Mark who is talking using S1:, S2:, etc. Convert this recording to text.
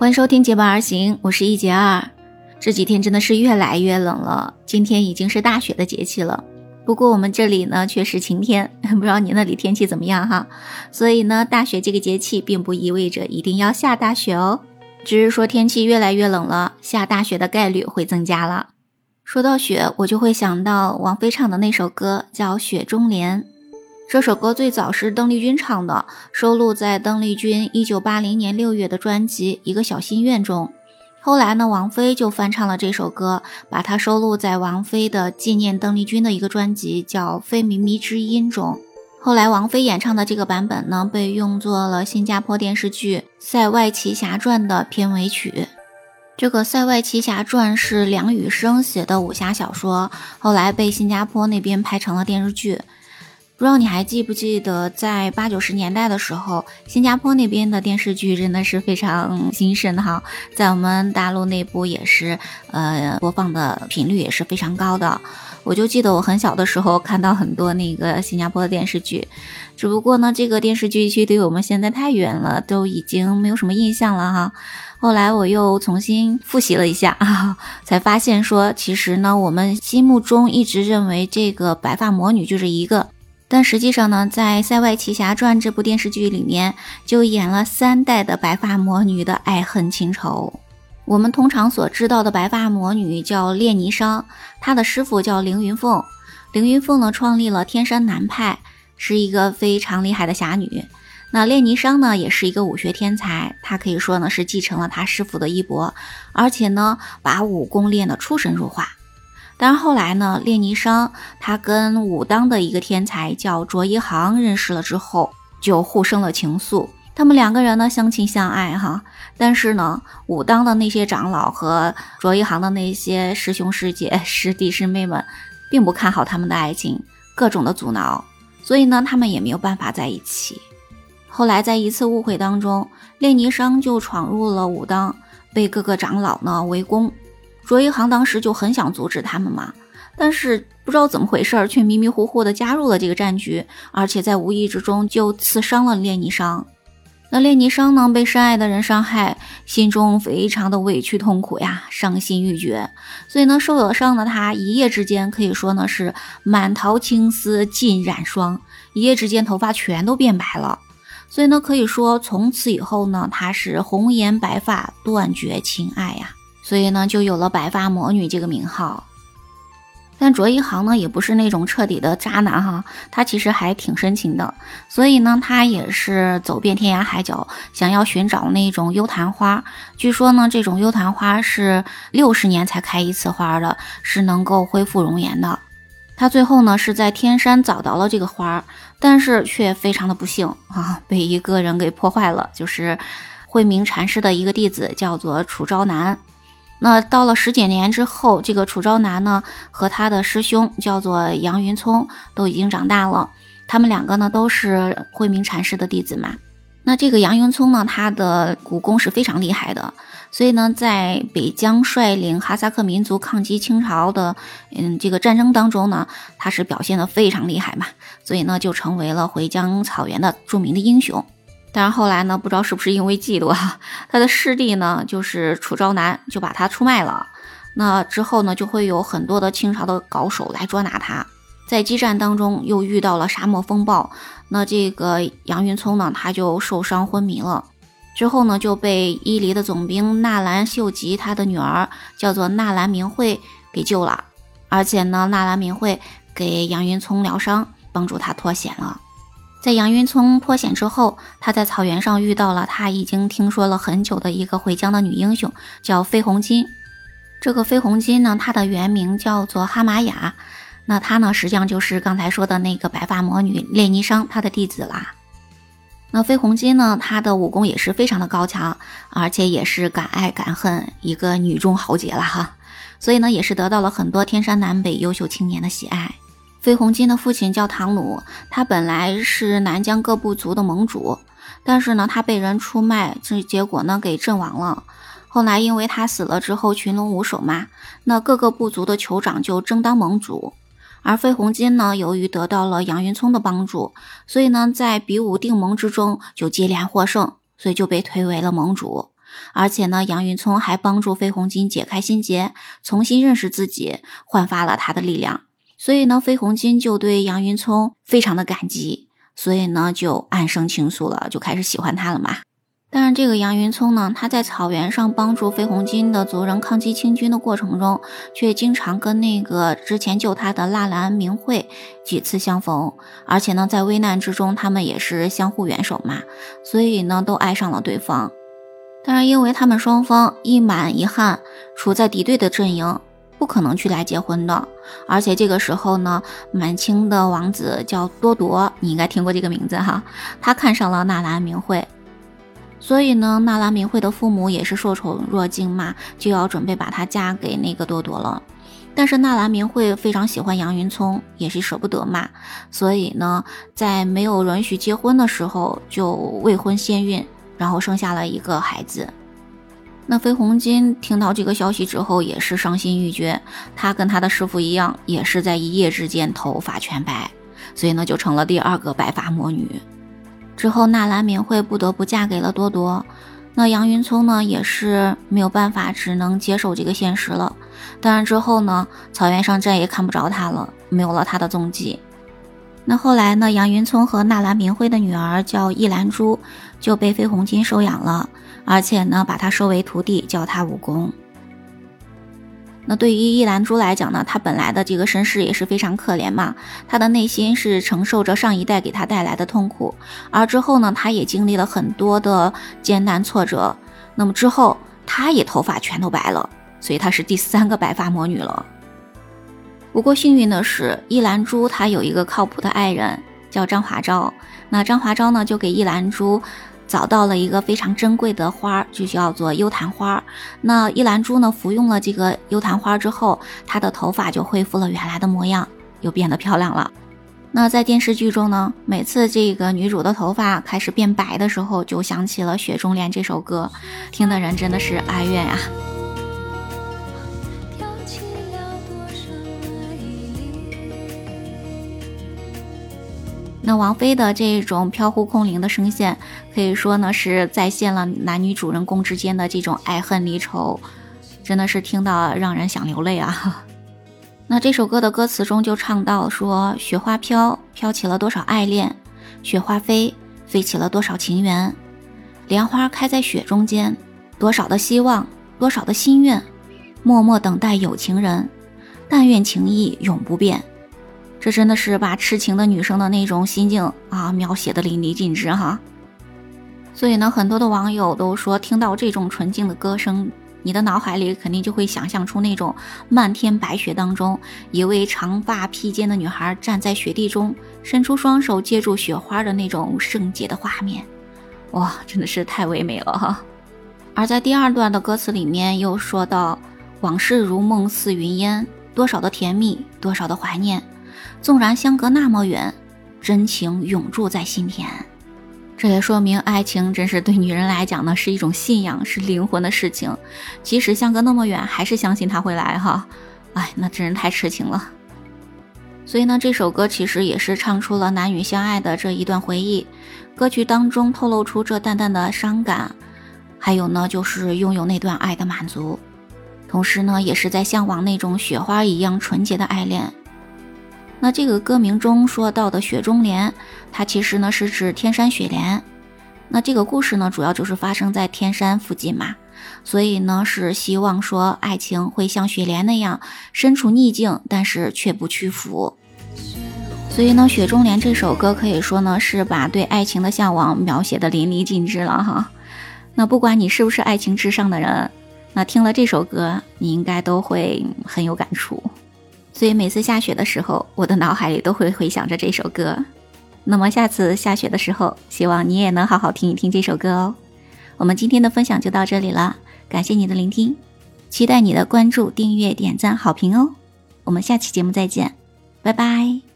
S1: 欢迎收听《结伴而行》，我是一杰二。这几天真的是越来越冷了，今天已经是大雪的节气了。不过我们这里呢却是晴天，不知道你那里天气怎么样哈？所以呢，大雪这个节气并不意味着一定要下大雪哦，只是说天气越来越冷了，下大雪的概率会增加了。说到雪，我就会想到王菲唱的那首歌，叫《雪中莲》。这首歌最早是邓丽君唱的，收录在邓丽君一九八零年六月的专辑《一个小心愿》中。后来呢，王菲就翻唱了这首歌，把它收录在王菲的纪念邓丽君的一个专辑叫《非靡靡之音》中。后来，王菲演唱的这个版本呢，被用作了新加坡电视剧《塞外奇侠传》的片尾曲。这个《塞外奇侠传》是梁羽生写的武侠小说，后来被新加坡那边拍成了电视剧。不知道你还记不记得，在八九十年代的时候，新加坡那边的电视剧真的是非常兴盛哈，在我们大陆内部也是，呃，播放的频率也是非常高的。我就记得我很小的时候看到很多那个新加坡的电视剧，只不过呢，这个电视剧距离我们现在太远了，都已经没有什么印象了哈。后来我又重新复习了一下啊，才发现说，其实呢，我们心目中一直认为这个白发魔女就是一个。但实际上呢，在《塞外奇侠传》这部电视剧里面，就演了三代的白发魔女的爱恨情仇。我们通常所知道的白发魔女叫列尼裳，她的师傅叫凌云凤。凌云凤呢，创立了天山南派，是一个非常厉害的侠女。那列尼裳呢，也是一个武学天才，她可以说呢是继承了她师傅的衣钵，而且呢，把武功练得出神入化。但是后来呢，列尼裳他跟武当的一个天才叫卓一航认识了之后，就互生了情愫。他们两个人呢相亲相爱哈，但是呢，武当的那些长老和卓一航的那些师兄师姐、师弟师妹们，并不看好他们的爱情，各种的阻挠，所以呢，他们也没有办法在一起。后来在一次误会当中，列尼裳就闯入了武当，被各个长老呢围攻。卓一航当时就很想阻止他们嘛，但是不知道怎么回事儿，却迷迷糊糊的加入了这个战局，而且在无意之中就刺伤了列尼商。那列尼商呢，被深爱的人伤害，心中非常的委屈痛苦呀，伤心欲绝。所以呢，受了伤的他，一夜之间可以说呢是满桃青丝尽染霜，一夜之间头发全都变白了。所以呢，可以说从此以后呢，他是红颜白发，断绝情爱呀。所以呢，就有了白发魔女这个名号。但卓一航呢，也不是那种彻底的渣男哈，他其实还挺深情的。所以呢，他也是走遍天涯海角，想要寻找那种幽昙花。据说呢，这种幽昙花是六十年才开一次花的，是能够恢复容颜的。他最后呢，是在天山找到了这个花，但是却非常的不幸啊，被一个人给破坏了，就是慧明禅师的一个弟子，叫做楚昭南。那到了十几年之后，这个楚昭南呢和他的师兄叫做杨云聪都已经长大了，他们两个呢都是慧明禅师的弟子嘛。那这个杨云聪呢，他的武功是非常厉害的，所以呢，在北疆率领哈萨克民族抗击清朝的嗯这个战争当中呢，他是表现的非常厉害嘛，所以呢就成为了回疆草原的著名的英雄。但是后来呢，不知道是不是因为嫉妒啊，他的师弟呢，就是楚昭南，就把他出卖了。那之后呢，就会有很多的清朝的高手来捉拿他。在激战当中，又遇到了沙漠风暴，那这个杨云聪呢，他就受伤昏迷了。之后呢，就被伊犁的总兵纳兰秀吉他的女儿叫做纳兰明慧给救了。而且呢，纳兰明慧给杨云聪疗伤，帮助他脱险了。在杨云聪脱险之后，他在草原上遇到了他已经听说了很久的一个回疆的女英雄，叫飞鸿金。这个飞鸿金呢，她的原名叫做哈玛雅。那她呢，实际上就是刚才说的那个白发魔女列尼裳她的弟子啦。那飞鸿金呢，她的武功也是非常的高强，而且也是敢爱敢恨，一个女中豪杰了哈。所以呢，也是得到了很多天山南北优秀青年的喜爱。飞鸿金的父亲叫唐努，他本来是南疆各部族的盟主，但是呢，他被人出卖，这结果呢给阵亡了。后来因为他死了之后群龙无首嘛，那各个部族的酋长就争当盟主，而飞鸿金呢，由于得到了杨云聪的帮助，所以呢，在比武定盟之中就接连获胜，所以就被推为了盟主。而且呢，杨云聪还帮助飞鸿金解开心结，重新认识自己，焕发了他的力量。所以呢，飞鸿金就对杨云聪非常的感激，所以呢，就暗生情愫了，就开始喜欢他了嘛。但是这个杨云聪呢，他在草原上帮助飞鸿金的族人抗击清军的过程中，却经常跟那个之前救他的纳兰明慧几次相逢，而且呢，在危难之中，他们也是相互援手嘛，所以呢，都爱上了对方。但是因为他们双方一满一汉，处在敌对的阵营，不可能去来结婚的。而且这个时候呢，满清的王子叫多铎，你应该听过这个名字哈，他看上了纳兰明慧。所以呢，纳兰明慧的父母也是受宠若惊嘛，就要准备把她嫁给那个多铎了。但是纳兰明慧非常喜欢杨云聪，也是舍不得嘛，所以呢，在没有允许结婚的时候就未婚先孕，然后生下了一个孩子。那飞鸿金听到这个消息之后也是伤心欲绝，他跟他的师傅一样，也是在一夜之间头发全白，所以呢就成了第二个白发魔女。之后，纳兰敏慧不得不嫁给了多多。那杨云聪呢，也是没有办法，只能接受这个现实了。当然之后呢，草原上再也看不着他了，没有了他的踪迹。那后来呢，杨云聪和纳兰明辉的女儿叫易兰珠，就被飞鸿金收养了，而且呢，把她收为徒弟，教她武功。那对于易兰珠来讲呢，她本来的这个身世也是非常可怜嘛，她的内心是承受着上一代给她带来的痛苦，而之后呢，她也经历了很多的艰难挫折，那么之后她也头发全都白了，所以她是第三个白发魔女了。不过幸运的是，易兰珠她有一个靠谱的爱人叫张华昭，那张华昭呢就给易兰珠。找到了一个非常珍贵的花，就叫做幽檀花。那依兰珠呢，服用了这个幽檀花之后，她的头发就恢复了原来的模样，又变得漂亮了。那在电视剧中呢，每次这个女主的头发开始变白的时候，就想起了《雪中莲》这首歌，听的人真的是哀怨呀。那王菲的这种飘忽空灵的声线，可以说呢是再现了男女主人公之间的这种爱恨离愁，真的是听到让人想流泪啊。那这首歌的歌词中就唱到说：“雪花飘，飘起了多少爱恋；雪花飞，飞起了多少情缘。莲花开在雪中间，多少的希望，多少的心愿，默默等待有情人。但愿情谊永不变。”这真的是把痴情的女生的那种心境啊描写的淋漓尽致哈，所以呢，很多的网友都说，听到这种纯净的歌声，你的脑海里肯定就会想象出那种漫天白雪当中，一位长发披肩的女孩站在雪地中，伸出双手接住雪花的那种圣洁的画面，哇，真的是太唯美了哈。而在第二段的歌词里面又说到，往事如梦似云烟，多少的甜蜜，多少的怀念。纵然相隔那么远，真情永驻在心田。这也说明爱情真是对女人来讲呢，是一种信仰，是灵魂的事情。即使相隔那么远，还是相信他会来哈。哎，那真是太痴情了。所以呢，这首歌其实也是唱出了男女相爱的这一段回忆。歌曲当中透露出这淡淡的伤感，还有呢，就是拥有那段爱的满足，同时呢，也是在向往那种雪花一样纯洁的爱恋。那这个歌名中说到的雪中莲，它其实呢是指天山雪莲。那这个故事呢，主要就是发生在天山附近嘛，所以呢是希望说爱情会像雪莲那样，身处逆境，但是却不屈服。所以呢，《雪中莲》这首歌可以说呢是把对爱情的向往描写的淋漓尽致了哈。那不管你是不是爱情至上的人，那听了这首歌，你应该都会很有感触。所以每次下雪的时候，我的脑海里都会回想着这首歌。那么下次下雪的时候，希望你也能好好听一听这首歌哦。我们今天的分享就到这里了，感谢你的聆听，期待你的关注、订阅、点赞、好评哦。我们下期节目再见，拜拜。